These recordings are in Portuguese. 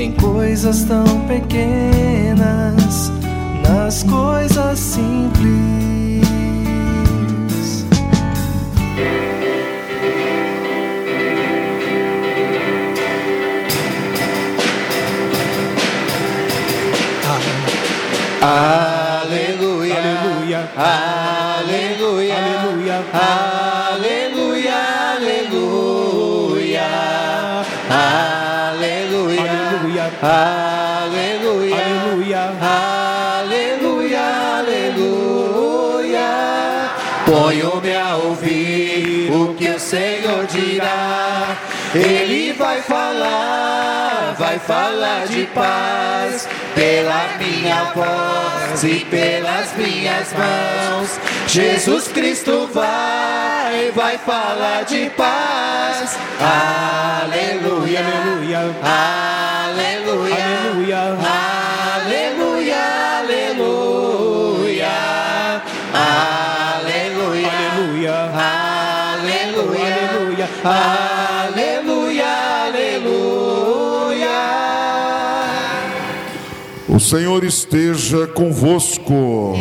em coisas tão pequenas, nas coisas simples. Aleluia, aleluia, aleluia, aleluia, aleluia, aleluia, aleluia, aleluia, aleluia, aleluia. Ponho-me a ouvir o que o Senhor dirá. Ele vai falar, vai falar de paz pela minha voz e pelas minhas mãos. Jesus Cristo vai, vai falar de paz. Aleluia, aleluia, aleluia, aleluia, aleluia, aleluia, aleluia, aleluia, aleluia, aleluia, aleluia. O Senhor esteja convosco.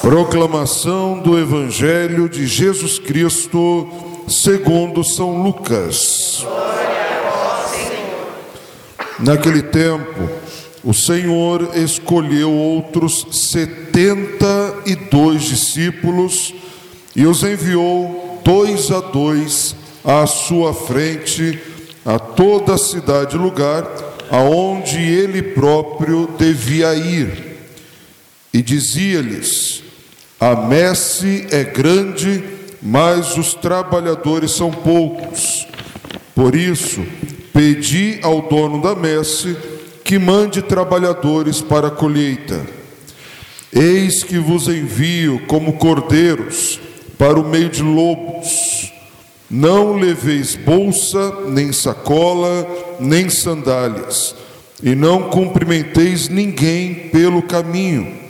Proclamação do Evangelho de Jesus Cristo, segundo São Lucas. Naquele tempo, o Senhor escolheu outros setenta e dois discípulos e os enviou dois a dois à sua frente a toda a cidade e lugar aonde ele próprio devia ir. E dizia-lhes: A messe é grande, mas os trabalhadores são poucos. Por isso, pedi ao dono da messe que mande trabalhadores para a colheita. Eis que vos envio como cordeiros para o meio de lobos. Não leveis bolsa, nem sacola, nem sandálias, e não cumprimenteis ninguém pelo caminho.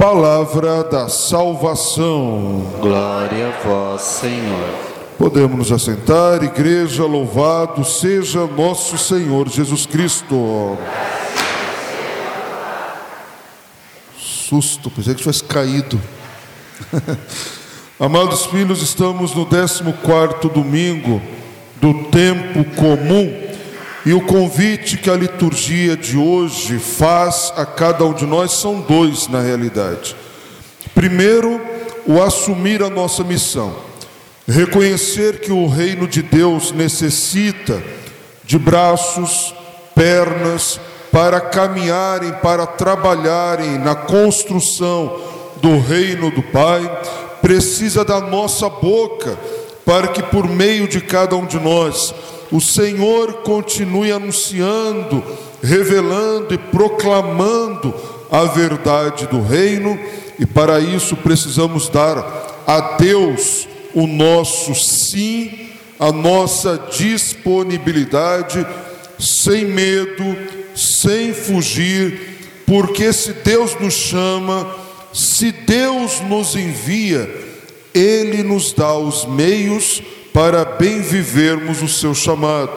Palavra da salvação. Glória a vós, Senhor. Podemos nos assentar, igreja, louvado seja nosso Senhor Jesus Cristo. Susto, pensei que tivesse caído. Amados filhos, estamos no 14 domingo do tempo comum e o convite que a liturgia de hoje faz a cada um de nós são dois na realidade. Primeiro, o assumir a nossa missão. Reconhecer que o reino de Deus necessita de braços, pernas, para caminharem, para trabalharem na construção do reino do Pai, precisa da nossa boca, para que por meio de cada um de nós, o Senhor continue anunciando, revelando e proclamando a verdade do reino, e para isso precisamos dar a Deus o nosso sim, a nossa disponibilidade, sem medo, sem fugir, porque se Deus nos chama, se Deus nos envia, Ele nos dá os meios para bem vivermos o seu chamado.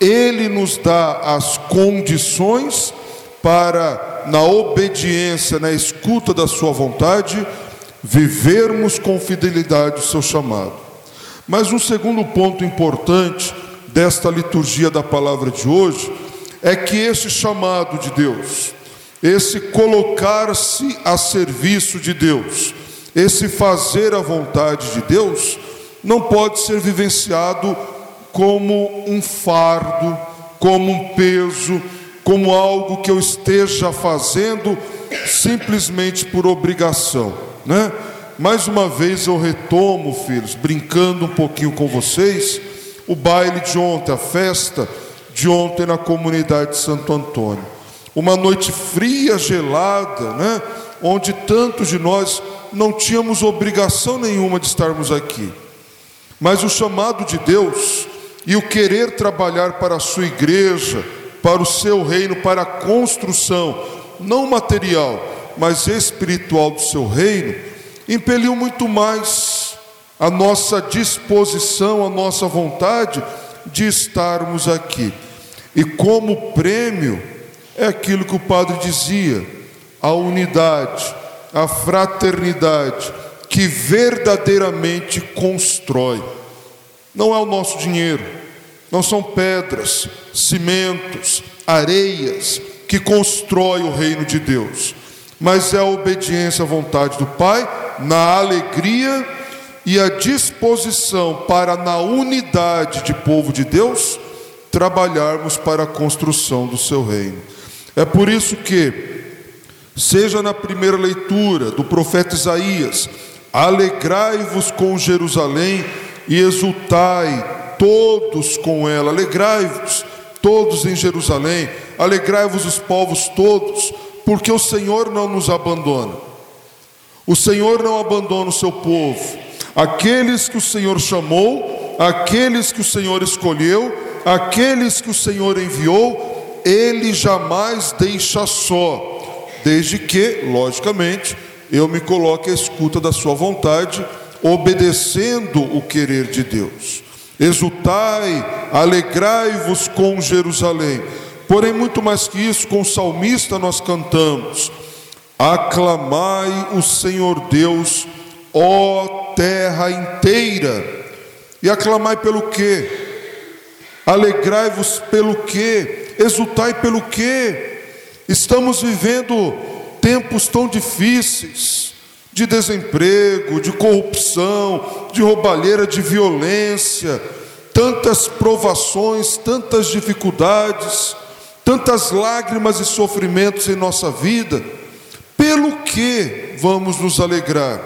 Ele nos dá as condições para, na obediência, na escuta da Sua vontade, vivermos com fidelidade o seu chamado. Mas um segundo ponto importante desta liturgia da palavra de hoje é que esse chamado de Deus, esse colocar-se a serviço de Deus, esse fazer a vontade de Deus, não pode ser vivenciado como um fardo, como um peso, como algo que eu esteja fazendo simplesmente por obrigação, né? Mais uma vez eu retomo, filhos, brincando um pouquinho com vocês, o baile de ontem, a festa de ontem na comunidade de Santo Antônio. Uma noite fria, gelada, né? onde tantos de nós não tínhamos obrigação nenhuma de estarmos aqui. Mas o chamado de Deus e o querer trabalhar para a sua igreja, para o seu reino, para a construção, não material, mas espiritual do seu reino, impeliu muito mais a nossa disposição, a nossa vontade de estarmos aqui. E como prêmio, é aquilo que o padre dizia: a unidade, a fraternidade, que verdadeiramente constrói. Não é o nosso dinheiro, não são pedras, cimentos, areias que constrói o reino de Deus, mas é a obediência à vontade do Pai, na alegria e a disposição para, na unidade de povo de Deus, trabalharmos para a construção do seu reino. É por isso que, seja na primeira leitura do profeta Isaías, alegrai-vos com Jerusalém e exultai todos com ela, alegrai-vos todos em Jerusalém, alegrai-vos os povos todos, porque o Senhor não nos abandona. O Senhor não abandona o seu povo. Aqueles que o Senhor chamou, aqueles que o Senhor escolheu, aqueles que o Senhor enviou, ele jamais deixa só, desde que, logicamente, eu me coloque à escuta da sua vontade, obedecendo o querer de Deus. Exultai, alegrai-vos com Jerusalém. Porém, muito mais que isso, com o salmista nós cantamos: Aclamai o Senhor Deus, ó terra inteira. E aclamai pelo quê? Alegrai-vos pelo quê? Exultai pelo quê? Estamos vivendo tempos tão difíceis de desemprego, de corrupção, de roubalheira, de violência, tantas provações, tantas dificuldades, tantas lágrimas e sofrimentos em nossa vida. Pelo que vamos nos alegrar?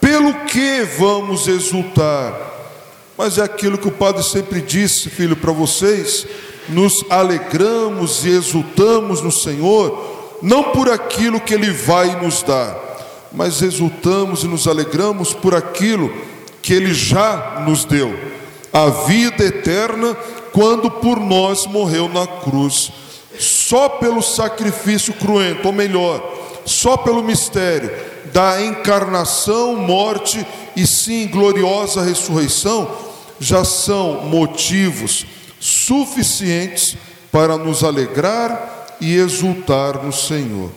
Pelo que vamos exultar? Mas é aquilo que o Padre sempre disse, filho, para vocês: nos alegramos e exultamos no Senhor, não por aquilo que Ele vai nos dar, mas exultamos e nos alegramos por aquilo que Ele já nos deu, a vida eterna, quando por nós morreu na cruz. Só pelo sacrifício cruento, ou melhor, só pelo mistério da encarnação, morte e sim gloriosa ressurreição, já são motivos suficientes para nos alegrar e exultar no Senhor.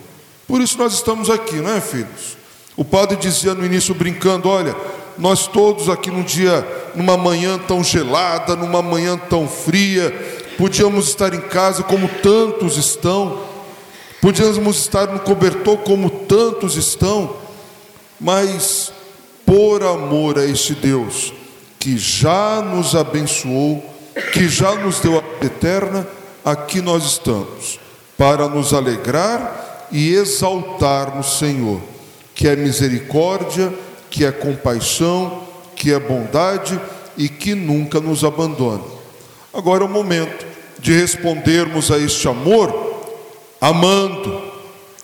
Por isso nós estamos aqui, não é, filhos? O padre dizia no início brincando: olha, nós todos aqui num dia, numa manhã tão gelada, numa manhã tão fria, podíamos estar em casa como tantos estão, podíamos estar no cobertor como tantos estão, mas por amor a este Deus que já nos abençoou que já nos deu a vida eterna, aqui nós estamos, para nos alegrar e exaltar no Senhor, que é misericórdia, que é compaixão, que é bondade e que nunca nos abandona. Agora é o momento de respondermos a este amor amando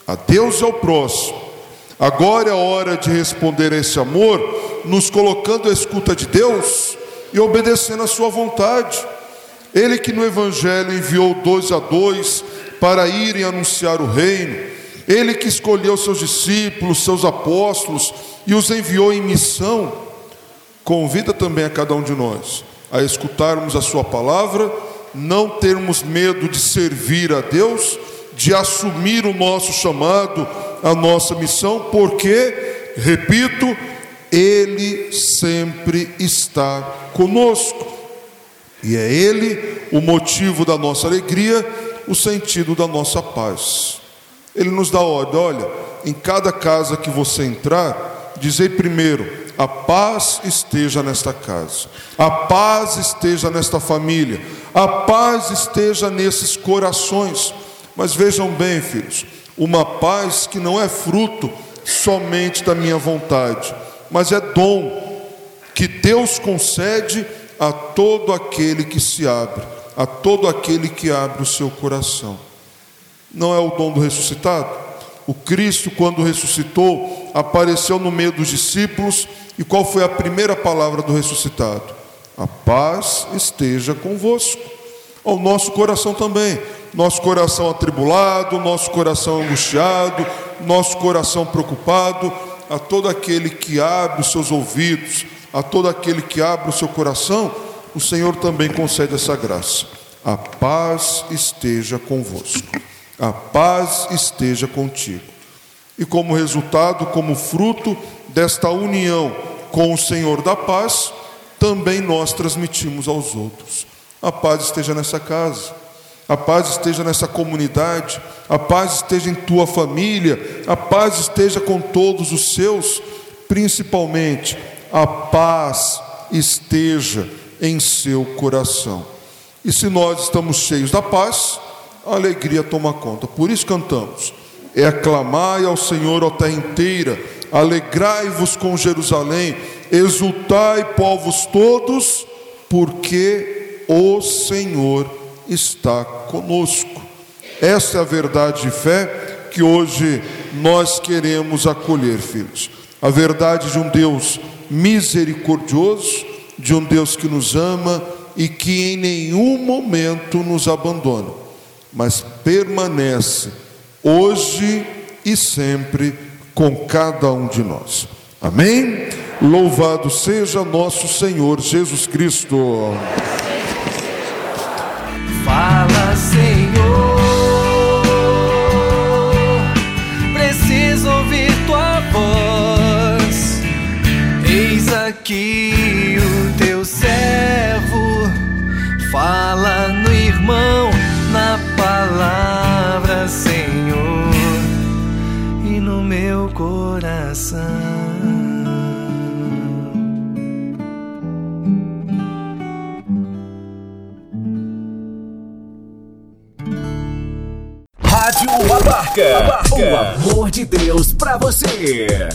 a Deus e ao próximo. Agora é a hora de responder a esse amor, nos colocando à escuta de Deus e obedecendo a sua vontade. Ele que no Evangelho enviou dois a dois para irem anunciar o reino, Ele que escolheu seus discípulos, seus apóstolos e os enviou em missão, convida também a cada um de nós a escutarmos a Sua palavra, não termos medo de servir a Deus, de assumir o nosso chamado, a nossa missão, porque, repito, Ele sempre está conosco. E é Ele o motivo da nossa alegria, o sentido da nossa paz. Ele nos dá ordem: olha, em cada casa que você entrar, dizei primeiro: a paz esteja nesta casa, a paz esteja nesta família, a paz esteja nesses corações. Mas vejam bem, filhos, uma paz que não é fruto somente da minha vontade, mas é dom que Deus concede a todo aquele que se abre, a todo aquele que abre o seu coração. Não é o dom do ressuscitado? O Cristo, quando ressuscitou, apareceu no meio dos discípulos, e qual foi a primeira palavra do ressuscitado? A paz esteja convosco. Ao nosso coração também, nosso coração atribulado, nosso coração angustiado, nosso coração preocupado, a todo aquele que abre os seus ouvidos, a todo aquele que abre o seu coração, o Senhor também concede essa graça. A paz esteja convosco, a paz esteja contigo. E como resultado, como fruto desta união com o Senhor da paz, também nós transmitimos aos outros. A paz esteja nessa casa, a paz esteja nessa comunidade, a paz esteja em tua família, a paz esteja com todos os seus, principalmente a paz esteja em seu coração. E se nós estamos cheios da paz, a alegria toma conta. Por isso cantamos: é aclamai ao Senhor, ó terra inteira, alegrai-vos com Jerusalém, exultai, povos todos, porque o Senhor está conosco. Essa é a verdade de fé que hoje nós queremos acolher, filhos. A verdade de um Deus misericordioso, de um Deus que nos ama e que em nenhum momento nos abandona, mas permanece hoje e sempre com cada um de nós. Amém? Louvado seja nosso Senhor Jesus Cristo. Fala, Rádio Abarca. O amor de Deus pra você.